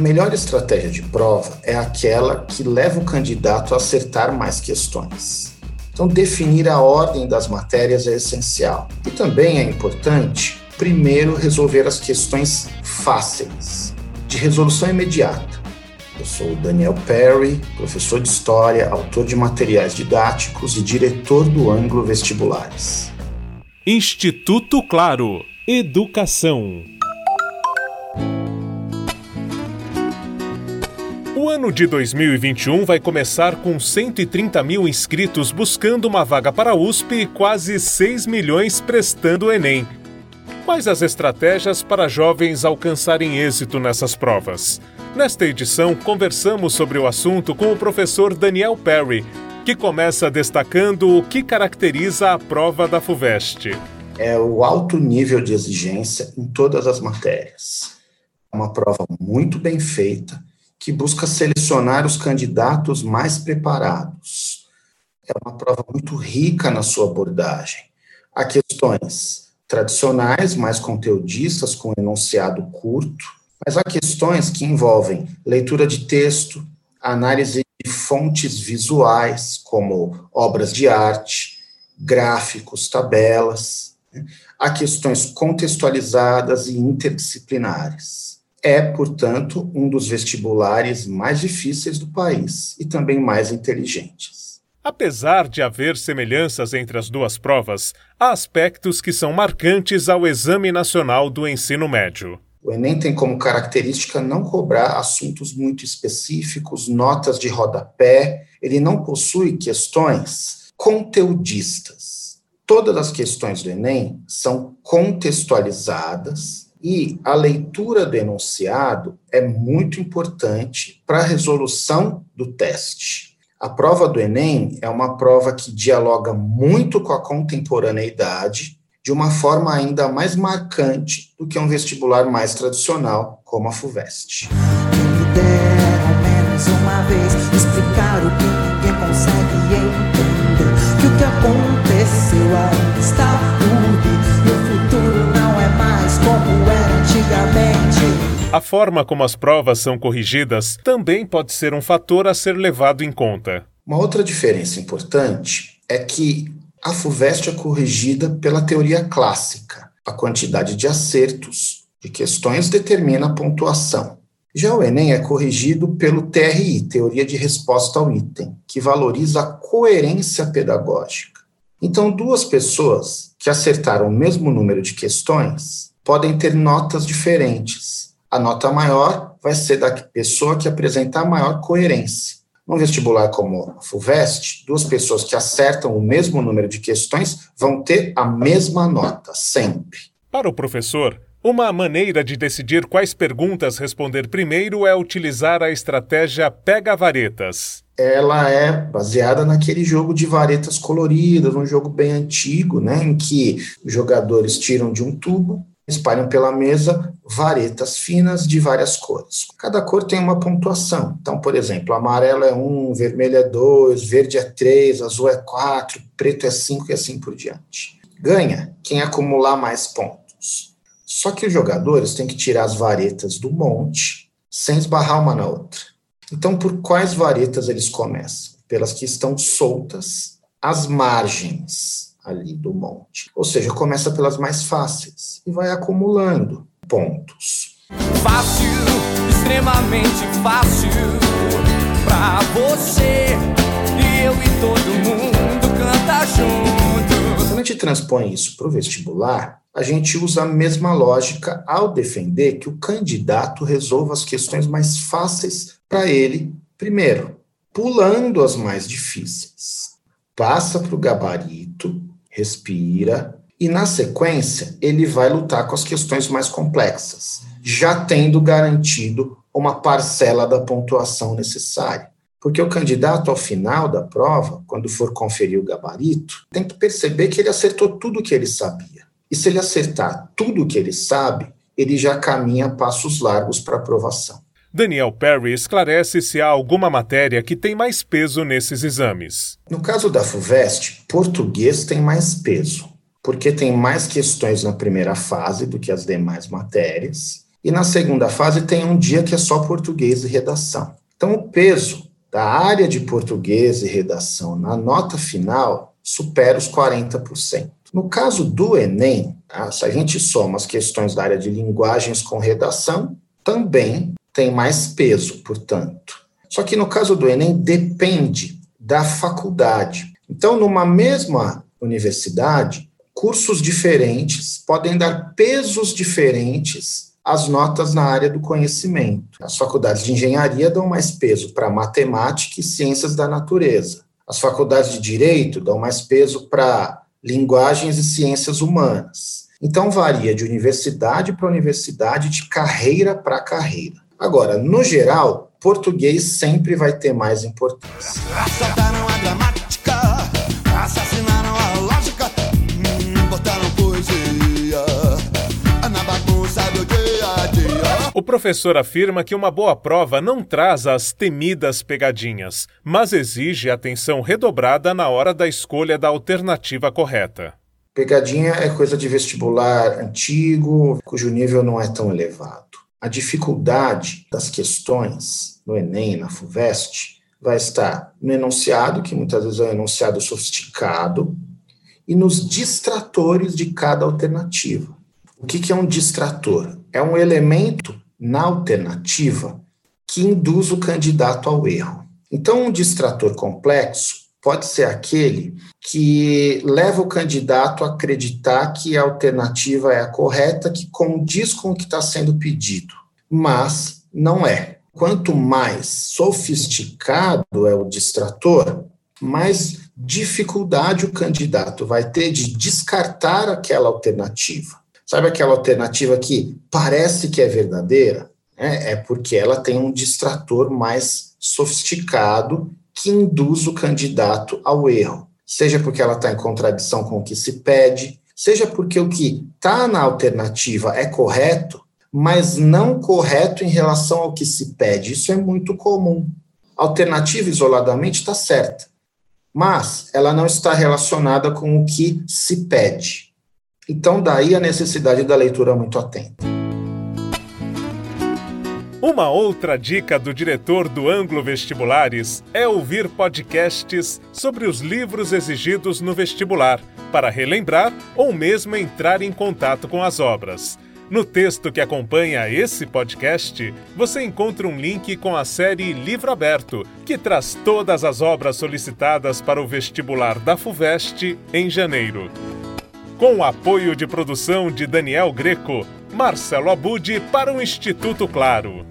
melhor estratégia de prova é aquela que leva o candidato a acertar mais questões. Então, definir a ordem das matérias é essencial. E também é importante, primeiro, resolver as questões fáceis, de resolução imediata. Eu sou o Daniel Perry, professor de História, autor de materiais didáticos e diretor do Anglo Vestibulares. Instituto Claro Educação. O ano de 2021 vai começar com 130 mil inscritos buscando uma vaga para a USP e quase 6 milhões prestando o Enem. Quais as estratégias para jovens alcançarem êxito nessas provas? Nesta edição, conversamos sobre o assunto com o professor Daniel Perry, que começa destacando o que caracteriza a prova da FUVEST. É o alto nível de exigência em todas as matérias. É uma prova muito bem feita que busca selecionar os candidatos mais preparados. É uma prova muito rica na sua abordagem. Há questões tradicionais, mais conteudistas, com enunciado curto, mas há questões que envolvem leitura de texto, análise de fontes visuais, como obras de arte, gráficos, tabelas. Né? Há questões contextualizadas e interdisciplinares é, portanto, um dos vestibulares mais difíceis do país e também mais inteligentes. Apesar de haver semelhanças entre as duas provas, há aspectos que são marcantes ao Exame Nacional do Ensino Médio. O Enem tem como característica não cobrar assuntos muito específicos, notas de rodapé, ele não possui questões conteudistas. Todas as questões do Enem são contextualizadas, e a leitura do enunciado é muito importante para a resolução do teste. A prova do Enem é uma prova que dialoga muito com a contemporaneidade de uma forma ainda mais marcante do que um vestibular mais tradicional, como a FUVEST. Antigamente. A forma como as provas são corrigidas também pode ser um fator a ser levado em conta. Uma outra diferença importante é que a FUVEST é corrigida pela teoria clássica. A quantidade de acertos de questões determina a pontuação. Já o Enem é corrigido pelo TRI, Teoria de Resposta ao Item, que valoriza a coerência pedagógica. Então, duas pessoas que acertaram o mesmo número de questões podem ter notas diferentes. A nota maior vai ser da pessoa que apresentar maior coerência. Num vestibular como a FUVEST, duas pessoas que acertam o mesmo número de questões vão ter a mesma nota, sempre. Para o professor, uma maneira de decidir quais perguntas responder primeiro é utilizar a estratégia pega-varetas. Ela é baseada naquele jogo de varetas coloridas, um jogo bem antigo, né, em que os jogadores tiram de um tubo espalham pela mesa varetas finas de várias cores. Cada cor tem uma pontuação. Então, por exemplo, amarelo é 1, vermelho é 2, verde é 3, azul é 4, preto é 5 e assim por diante. Ganha quem acumular mais pontos. Só que os jogadores têm que tirar as varetas do monte sem esbarrar uma na outra. Então, por quais varetas eles começam? Pelas que estão soltas às margens ali do monte. Ou seja, começa pelas mais fáceis e vai acumulando pontos. Fácil, extremamente fácil pra você e eu e todo mundo canta junto. Quando a gente transpõe isso para o vestibular, a gente usa a mesma lógica ao defender que o candidato resolva as questões mais fáceis para ele primeiro, pulando as mais difíceis. Passa para o gabarito respira, e na sequência ele vai lutar com as questões mais complexas, já tendo garantido uma parcela da pontuação necessária. Porque o candidato, ao final da prova, quando for conferir o gabarito, tem que perceber que ele acertou tudo o que ele sabia. E se ele acertar tudo o que ele sabe, ele já caminha passos largos para aprovação. Daniel Perry esclarece se há alguma matéria que tem mais peso nesses exames. No caso da FUVEST, português tem mais peso, porque tem mais questões na primeira fase do que as demais matérias. e na segunda fase tem um dia que é só português e redação. Então, o peso da área de português e redação na nota final supera os 40%. No caso do Enem, tá? se a gente soma as questões da área de linguagens com redação, também tem mais peso, portanto. Só que no caso do Enem, depende da faculdade. Então, numa mesma universidade, cursos diferentes podem dar pesos diferentes às notas na área do conhecimento. As faculdades de engenharia dão mais peso para matemática e ciências da natureza. As faculdades de direito dão mais peso para linguagens e ciências humanas. Então, varia de universidade para universidade, de carreira para carreira. Agora, no geral, português sempre vai ter mais importância. Assaltaram a gramática, assassinaram a lógica, hum, botaram poesia na bagunça do dia a dia. O professor afirma que uma boa prova não traz as temidas pegadinhas, mas exige atenção redobrada na hora da escolha da alternativa correta. Pegadinha é coisa de vestibular antigo, cujo nível não é tão elevado. A dificuldade das questões no Enem, na FUVEST, vai estar no enunciado, que muitas vezes é um enunciado sofisticado, e nos distratores de cada alternativa. O que, que é um distrator? É um elemento na alternativa que induz o candidato ao erro. Então, um distrator complexo pode ser aquele que leva o candidato a acreditar que a alternativa é a correta, que condiz com o que está sendo pedido, mas não é. Quanto mais sofisticado é o distrator, mais dificuldade o candidato vai ter de descartar aquela alternativa. Sabe aquela alternativa que parece que é verdadeira? É, é porque ela tem um distrator mais sofisticado que induz o candidato ao erro, seja porque ela está em contradição com o que se pede, seja porque o que está na alternativa é correto, mas não correto em relação ao que se pede. Isso é muito comum. A alternativa isoladamente está certa, mas ela não está relacionada com o que se pede. Então, daí a necessidade da leitura muito atenta. Uma outra dica do diretor do Anglo Vestibulares é ouvir podcasts sobre os livros exigidos no vestibular, para relembrar ou mesmo entrar em contato com as obras. No texto que acompanha esse podcast, você encontra um link com a série Livro Aberto, que traz todas as obras solicitadas para o vestibular da FUVEST em janeiro. Com o apoio de produção de Daniel Greco, Marcelo Abude para o Instituto Claro.